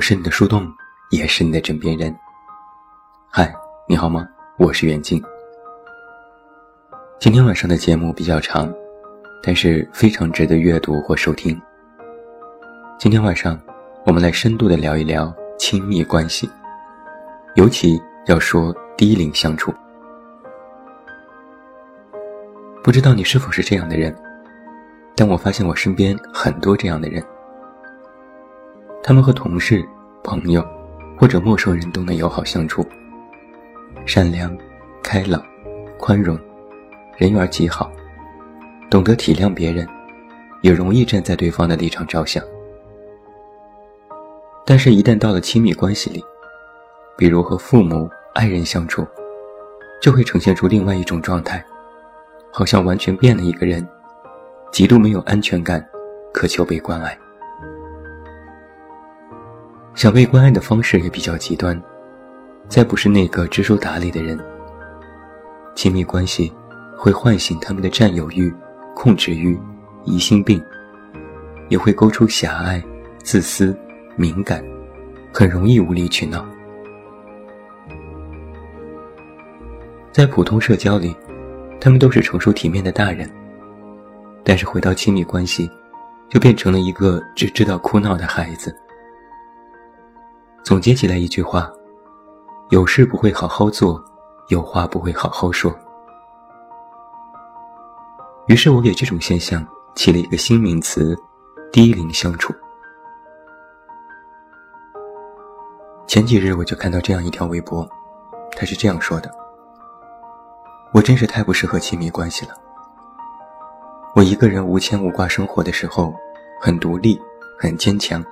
我是你的树洞，也是你的枕边人。嗨，你好吗？我是袁静。今天晚上的节目比较长，但是非常值得阅读或收听。今天晚上，我们来深度的聊一聊亲密关系，尤其要说低龄相处。不知道你是否是这样的人，但我发现我身边很多这样的人。他们和同事、朋友或者陌生人都能友好相处，善良、开朗、宽容，人缘极好，懂得体谅别人，也容易站在对方的立场着想。但是，一旦到了亲密关系里，比如和父母、爱人相处，就会呈现出另外一种状态，好像完全变了一个人，极度没有安全感，渴求被关爱。想被关爱的方式也比较极端，再不是那个知书达理的人。亲密关系会唤醒他们的占有欲、控制欲、疑心病，也会勾出狭隘、自私、敏感，很容易无理取闹。在普通社交里，他们都是成熟体面的大人，但是回到亲密关系，就变成了一个只知道哭闹的孩子。总结起来一句话：有事不会好好做，有话不会好好说。于是我给这种现象起了一个新名词——低龄相处。前几日我就看到这样一条微博，他是这样说的：“我真是太不适合亲密关系了。我一个人无牵无挂生活的时候，很独立，很坚强，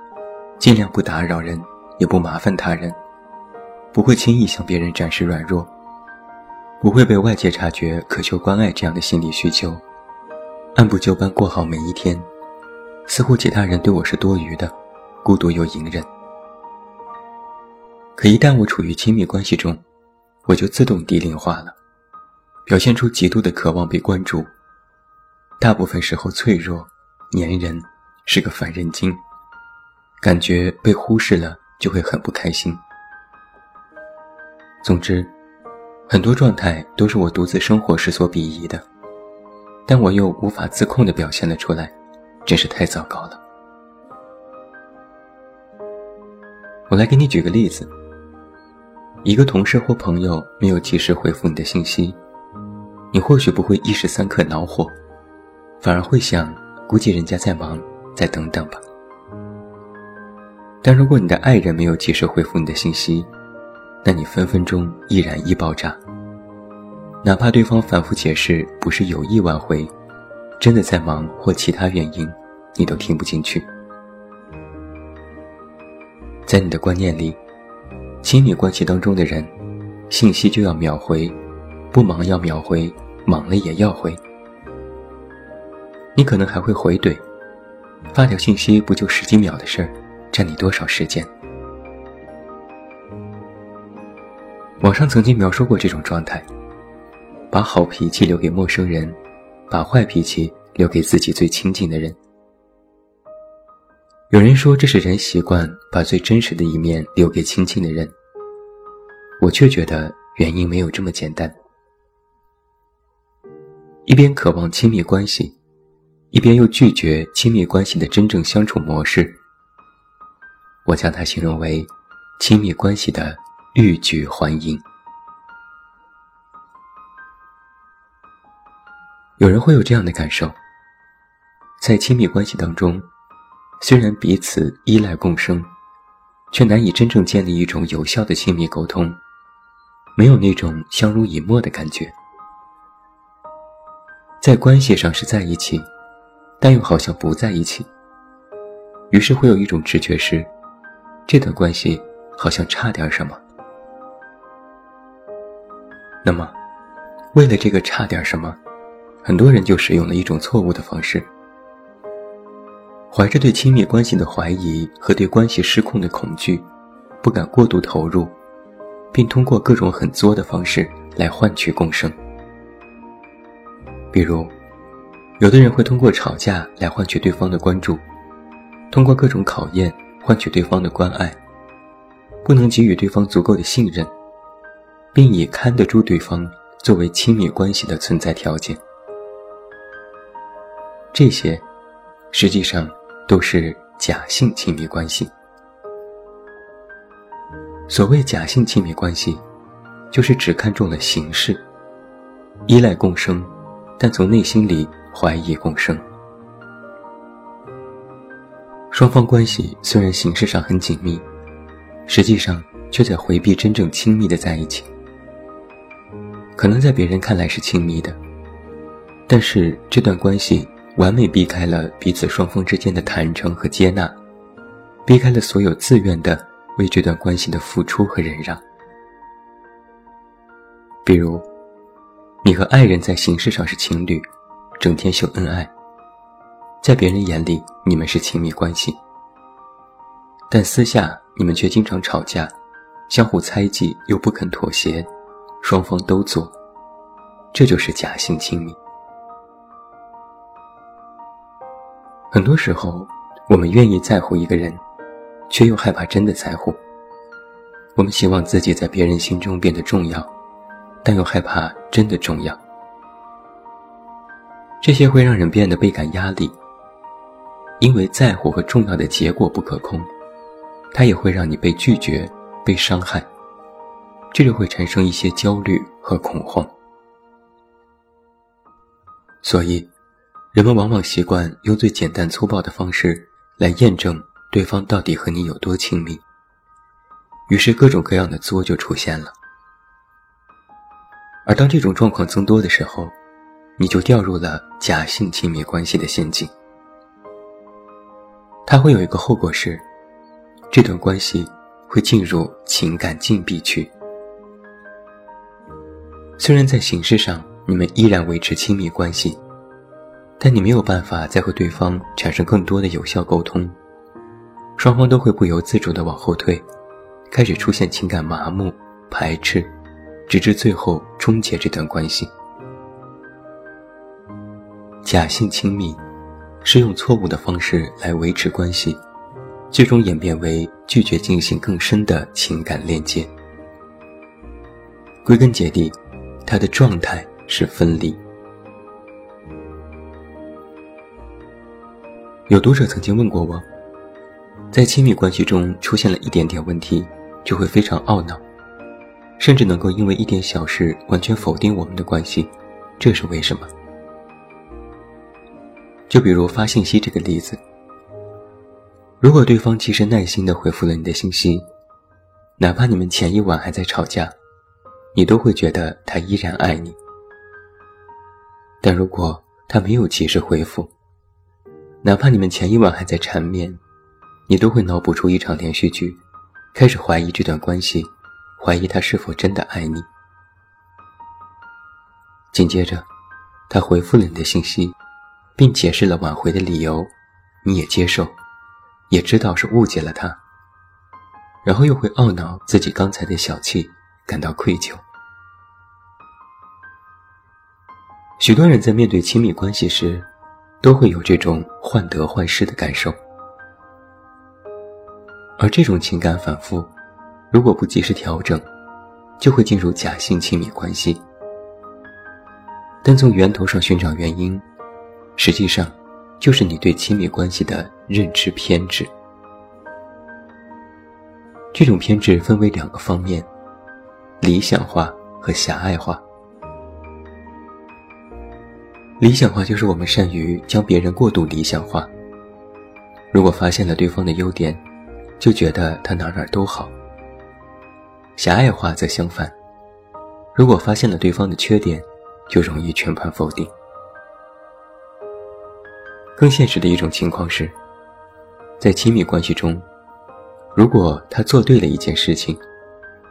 尽量不打扰人。”也不麻烦他人，不会轻易向别人展示软弱，不会被外界察觉渴求关爱这样的心理需求，按部就班过好每一天，似乎其他人对我是多余的，孤独又隐忍。可一旦我处于亲密关系中，我就自动低龄化了，表现出极度的渴望被关注，大部分时候脆弱、粘人，是个烦人精，感觉被忽视了。就会很不开心。总之，很多状态都是我独自生活时所鄙夷的，但我又无法自控地表现了出来，真是太糟糕了。我来给你举个例子：一个同事或朋友没有及时回复你的信息，你或许不会一时三刻恼火，反而会想，估计人家在忙，再等等吧。但如果你的爱人没有及时回复你的信息，那你分分钟易燃易爆炸。哪怕对方反复解释不是有意挽回，真的在忙或其他原因，你都听不进去。在你的观念里，亲密关系当中的人，信息就要秒回，不忙要秒回，忙了也要回。你可能还会回怼，发条信息不就十几秒的事儿？占你多少时间？网上曾经描述过这种状态：把好脾气留给陌生人，把坏脾气留给自己最亲近的人。有人说这是人习惯把最真实的一面留给亲近的人，我却觉得原因没有这么简单。一边渴望亲密关系，一边又拒绝亲密关系的真正相处模式。我将它形容为亲密关系的欲拒还迎。有人会有这样的感受：在亲密关系当中，虽然彼此依赖共生，却难以真正建立一种有效的亲密沟通，没有那种相濡以沫的感觉。在关系上是在一起，但又好像不在一起。于是会有一种直觉是。这段关系好像差点什么。那么，为了这个差点什么，很多人就使用了一种错误的方式，怀着对亲密关系的怀疑和对关系失控的恐惧，不敢过度投入，并通过各种很作的方式来换取共生。比如，有的人会通过吵架来换取对方的关注，通过各种考验。换取对方的关爱，不能给予对方足够的信任，并以看得住对方作为亲密关系的存在条件。这些，实际上都是假性亲密关系。所谓假性亲密关系，就是只看重了形式，依赖共生，但从内心里怀疑共生。双方关系虽然形式上很紧密，实际上却在回避真正亲密的在一起。可能在别人看来是亲密的，但是这段关系完美避开了彼此双方之间的坦诚和接纳，避开了所有自愿的。为这段关系的付出和忍让，比如，你和爱人在形式上是情侣，整天秀恩爱，在别人眼里你们是亲密关系，但私下你们却经常吵架，相互猜忌又不肯妥协，双方都做，这就是假性亲密。很多时候，我们愿意在乎一个人。却又害怕真的在乎。我们希望自己在别人心中变得重要，但又害怕真的重要。这些会让人变得倍感压力，因为在乎和重要的结果不可控，它也会让你被拒绝、被伤害，这就会产生一些焦虑和恐慌。所以，人们往往习惯用最简单粗暴的方式来验证。对方到底和你有多亲密？于是各种各样的作就出现了。而当这种状况增多的时候，你就掉入了假性亲密关系的陷阱。它会有一个后果是，这段关系会进入情感禁闭区。虽然在形式上你们依然维持亲密关系，但你没有办法再和对方产生更多的有效沟通。双方都会不由自主地往后退，开始出现情感麻木、排斥，直至最后终结这段关系。假性亲密，是用错误的方式来维持关系，最终演变为拒绝进行更深的情感链接。归根结底，他的状态是分离。有读者曾经问过我。在亲密关系中出现了一点点问题，就会非常懊恼，甚至能够因为一点小事完全否定我们的关系，这是为什么？就比如发信息这个例子，如果对方及时耐心地回复了你的信息，哪怕你们前一晚还在吵架，你都会觉得他依然爱你；但如果他没有及时回复，哪怕你们前一晚还在缠绵，你都会脑补出一场连续剧，开始怀疑这段关系，怀疑他是否真的爱你。紧接着，他回复了你的信息，并解释了挽回的理由，你也接受，也知道是误解了他。然后又会懊恼自己刚才的小气，感到愧疚。许多人在面对亲密关系时，都会有这种患得患失的感受。而这种情感反复，如果不及时调整，就会进入假性亲密关系。但从源头上寻找原因，实际上就是你对亲密关系的认知偏执。这种偏执分为两个方面：理想化和狭隘化。理想化就是我们善于将别人过度理想化，如果发现了对方的优点。就觉得他哪哪都好。狭隘化则相反，如果发现了对方的缺点，就容易全盘否定。更现实的一种情况是，在亲密关系中，如果他做对了一件事情，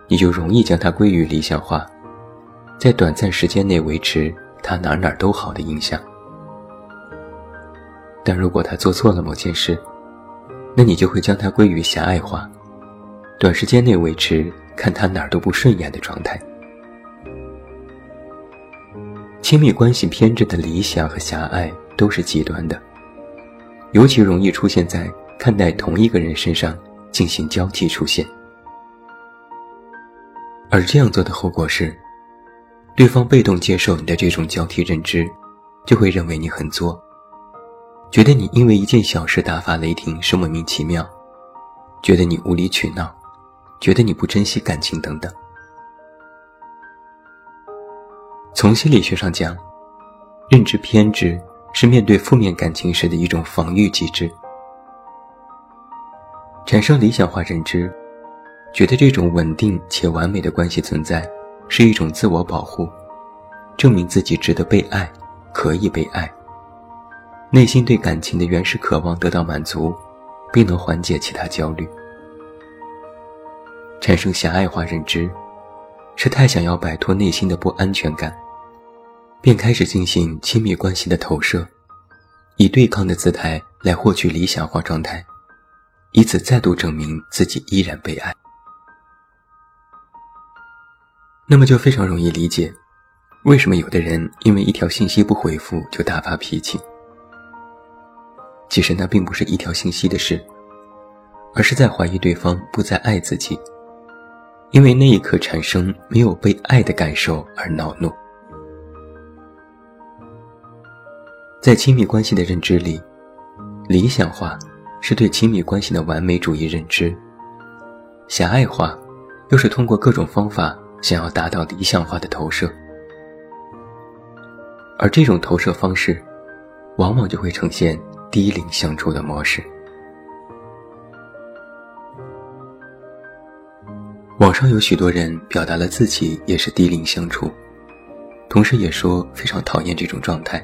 你就容易将他归于理想化，在短暂时间内维持他哪哪都好的印象。但如果他做错了某件事，那你就会将它归于狭隘化，短时间内维持看他哪儿都不顺眼的状态。亲密关系偏执的理想和狭隘都是极端的，尤其容易出现在看待同一个人身上进行交替出现。而这样做的后果是，对方被动接受你的这种交替认知，就会认为你很作，觉得你因为一件小事大发雷霆是莫名其妙，觉得你无理取闹，觉得你不珍惜感情等等。从心理学上讲，认知偏执是面对负面感情时的一种防御机制。产生理想化认知，觉得这种稳定且完美的关系存在是一种自我保护，证明自己值得被爱，可以被爱。内心对感情的原始渴望得到满足，并能缓解其他焦虑。产生狭隘化认知，是太想要摆脱内心的不安全感，便开始进行亲密关系的投射，以对抗的姿态来获取理想化状态。以此再度证明自己依然被爱，那么就非常容易理解，为什么有的人因为一条信息不回复就大发脾气。其实那并不是一条信息的事，而是在怀疑对方不再爱自己，因为那一刻产生没有被爱的感受而恼怒。在亲密关系的认知里，理想化。是对亲密关系的完美主义认知，狭隘化，又是通过各种方法想要达到理想化的投射，而这种投射方式，往往就会呈现低龄相处的模式。网上有许多人表达了自己也是低龄相处，同时也说非常讨厌这种状态。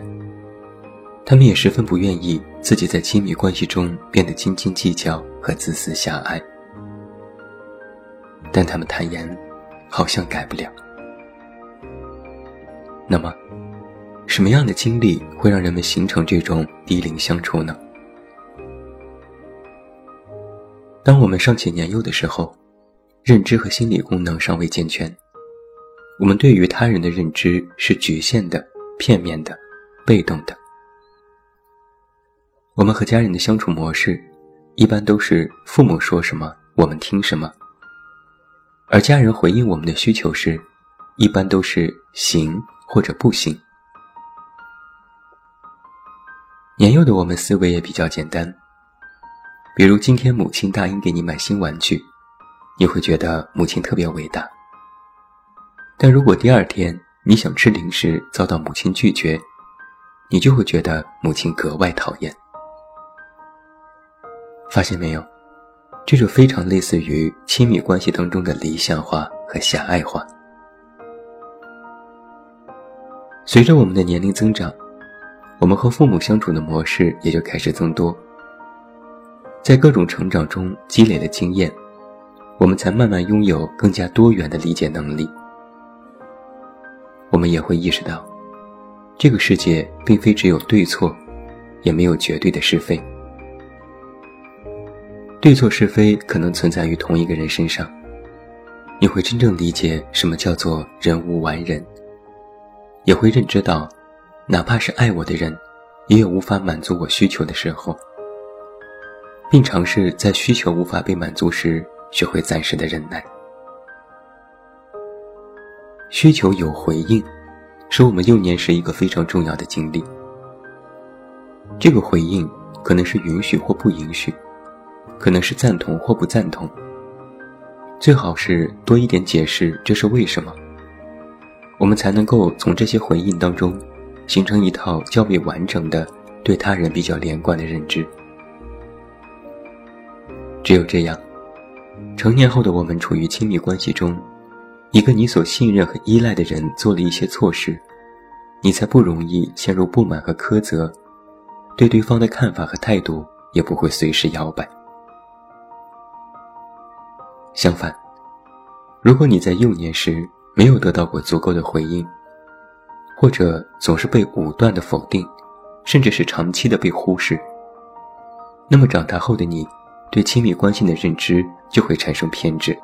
他们也十分不愿意自己在亲密关系中变得斤斤计较和自私狭隘，但他们坦言，好像改不了。那么，什么样的经历会让人们形成这种低龄相处呢？当我们尚且年幼的时候，认知和心理功能尚未健全，我们对于他人的认知是局限的、片面的、被动的。我们和家人的相处模式，一般都是父母说什么我们听什么，而家人回应我们的需求时，一般都是行或者不行。年幼的我们思维也比较简单，比如今天母亲答应给你买新玩具，你会觉得母亲特别伟大；但如果第二天你想吃零食遭到母亲拒绝，你就会觉得母亲格外讨厌。发现没有，这就非常类似于亲密关系当中的理想化和狭隘化。随着我们的年龄增长，我们和父母相处的模式也就开始增多。在各种成长中积累了经验，我们才慢慢拥有更加多元的理解能力。我们也会意识到，这个世界并非只有对错，也没有绝对的是非。对错是非可能存在于同一个人身上，你会真正理解什么叫做人无完人，也会认知到，哪怕是爱我的人，也有无法满足我需求的时候，并尝试在需求无法被满足时，学会暂时的忍耐。需求有回应，是我们幼年时一个非常重要的经历。这个回应可能是允许或不允许。可能是赞同或不赞同，最好是多一点解释这是为什么，我们才能够从这些回应当中，形成一套较为完整的对他人比较连贯的认知。只有这样，成年后的我们处于亲密关系中，一个你所信任和依赖的人做了一些错事，你才不容易陷入不满和苛责，对对方的看法和态度也不会随时摇摆。相反，如果你在幼年时没有得到过足够的回应，或者总是被武断的否定，甚至是长期的被忽视，那么长大后的你，对亲密关系的认知就会产生偏执。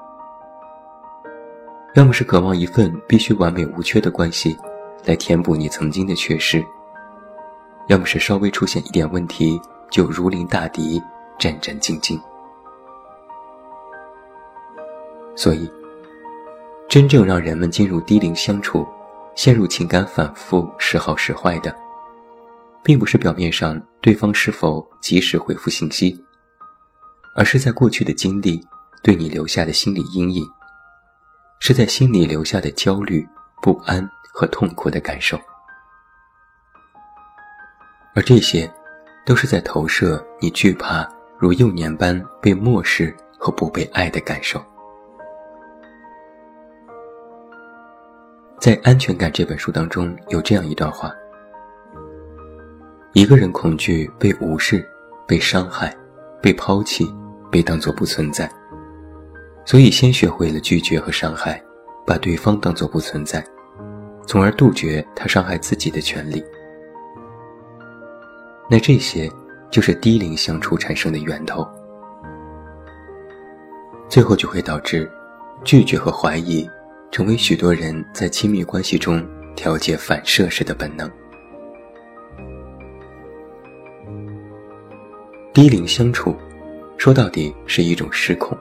要么是渴望一份必须完美无缺的关系，来填补你曾经的缺失；要么是稍微出现一点问题就如临大敌，战战兢兢。所以，真正让人们进入低龄相处，陷入情感反复、时好时坏的，并不是表面上对方是否及时回复信息，而是在过去的经历对你留下的心理阴影，是在心里留下的焦虑、不安和痛苦的感受，而这些，都是在投射你惧怕如幼年般被漠视和不被爱的感受。在《安全感》这本书当中，有这样一段话：一个人恐惧被无视、被伤害、被抛弃、被当作不存在，所以先学会了拒绝和伤害，把对方当作不存在，从而杜绝他伤害自己的权利。那这些就是低龄相处产生的源头，最后就会导致拒绝和怀疑。成为许多人在亲密关系中调节反射时的本能。低龄相处，说到底是一种失控。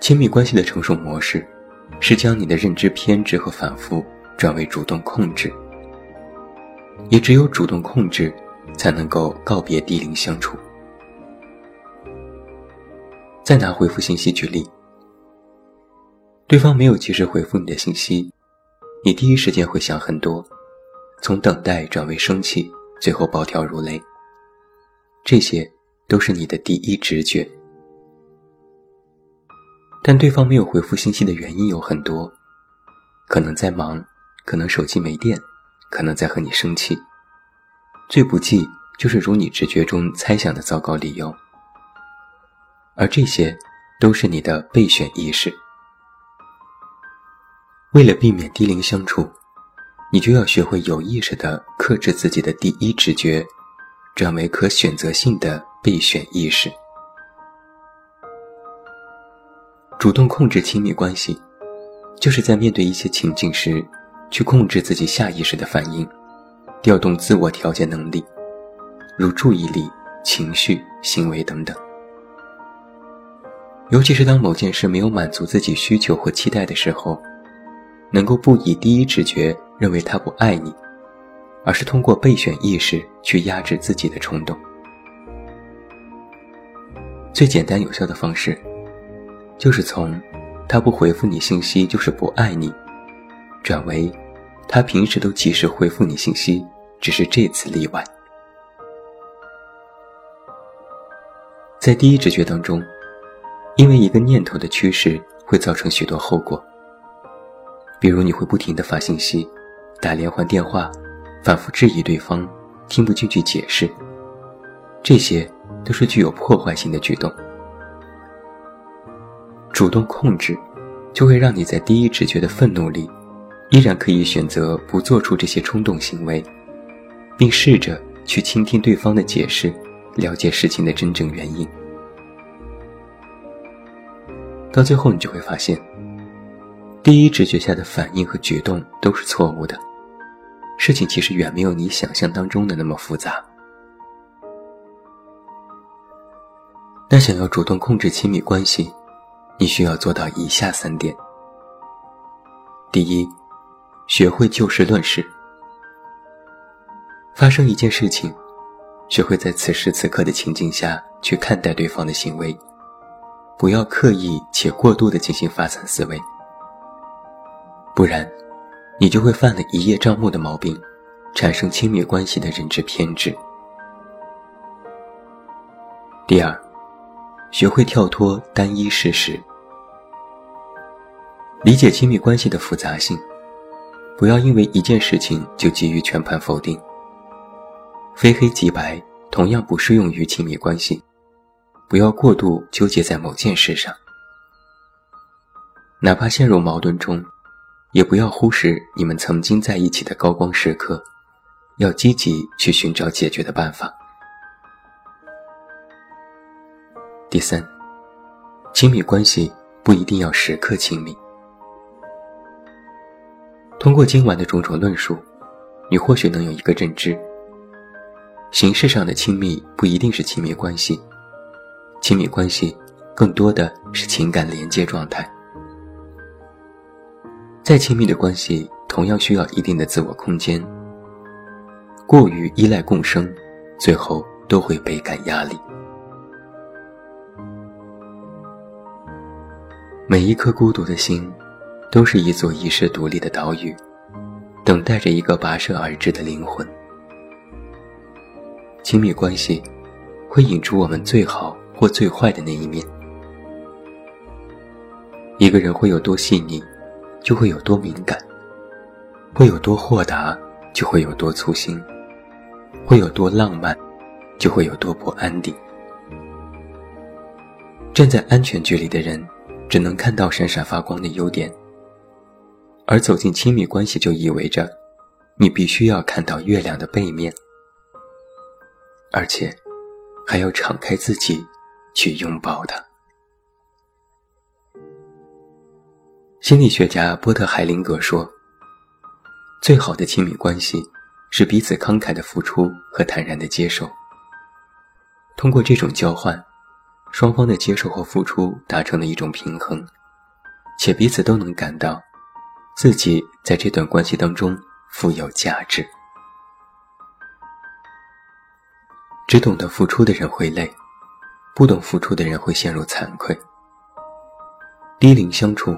亲密关系的成熟模式，是将你的认知偏执和反复转为主动控制。也只有主动控制，才能够告别低龄相处。再拿回复信息举例。对方没有及时回复你的信息，你第一时间会想很多，从等待转为生气，最后暴跳如雷。这些都是你的第一直觉。但对方没有回复信息的原因有很多，可能在忙，可能手机没电，可能在和你生气。最不济就是如你直觉中猜想的糟糕理由，而这些都是你的备选意识。为了避免低龄相处，你就要学会有意识地克制自己的第一直觉，转为可选择性的备选意识。主动控制亲密关系，就是在面对一些情境时，去控制自己下意识的反应，调动自我调节能力，如注意力、情绪、行为等等。尤其是当某件事没有满足自己需求或期待的时候。能够不以第一直觉认为他不爱你，而是通过备选意识去压制自己的冲动。最简单有效的方式，就是从“他不回复你信息就是不爱你”，转为“他平时都及时回复你信息，只是这次例外”。在第一直觉当中，因为一个念头的趋势会造成许多后果。比如你会不停地发信息，打连环电话，反复质疑对方，听不进去解释，这些都是具有破坏性的举动。主动控制，就会让你在第一直觉的愤怒里，依然可以选择不做出这些冲动行为，并试着去倾听对方的解释，了解事情的真正原因。到最后，你就会发现。第一直觉下的反应和举动都是错误的，事情其实远没有你想象当中的那么复杂。那想要主动控制亲密关系，你需要做到以下三点：第一，学会就事论事。发生一件事情，学会在此时此刻的情境下去看待对方的行为，不要刻意且过度的进行发散思维。不然，你就会犯了一叶障目的毛病，产生亲密关系的认知偏执。第二，学会跳脱单一事实，理解亲密关系的复杂性，不要因为一件事情就急于全盘否定。非黑即白同样不适用于亲密关系，不要过度纠结在某件事上，哪怕陷入矛盾中。也不要忽视你们曾经在一起的高光时刻，要积极去寻找解决的办法。第三，亲密关系不一定要时刻亲密。通过今晚的种种论述，你或许能有一个认知：形式上的亲密不一定是亲密关系，亲密关系更多的是情感连接状态。再亲密的关系同样需要一定的自我空间。过于依赖共生，最后都会倍感压力。每一颗孤独的心，都是一座遗世独立的岛屿，等待着一个跋涉而至的灵魂。亲密关系会引出我们最好或最坏的那一面。一个人会有多细腻，就会有多敏感；会有多豁达，就会有多粗心；会有多浪漫，就会有多不安定。站在安全距离的人。只能看到闪闪发光的优点，而走进亲密关系就意味着，你必须要看到月亮的背面，而且还要敞开自己去拥抱它。心理学家波特海灵格说：“最好的亲密关系是彼此慷慨的付出和坦然的接受，通过这种交换。”双方的接受和付出达成了一种平衡，且彼此都能感到自己在这段关系当中富有价值。只懂得付出的人会累，不懂付出的人会陷入惭愧。低龄相处，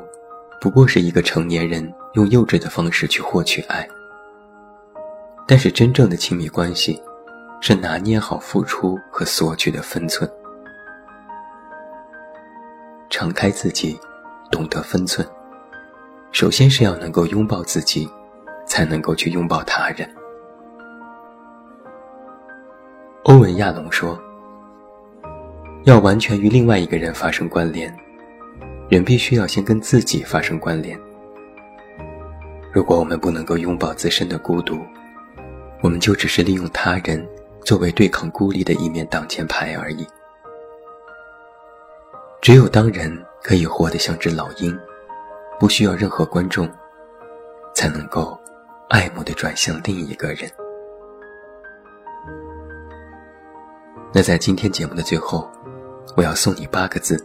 不过是一个成年人用幼稚的方式去获取爱。但是真正的亲密关系，是拿捏好付出和索取的分寸。敞开自己，懂得分寸。首先是要能够拥抱自己，才能够去拥抱他人。欧文·亚龙说：“要完全与另外一个人发生关联，人必须要先跟自己发生关联。如果我们不能够拥抱自身的孤独，我们就只是利用他人作为对抗孤立的一面挡箭牌而已。”只有当人可以活得像只老鹰，不需要任何观众，才能够爱慕地转向另一个人。那在今天节目的最后，我要送你八个字：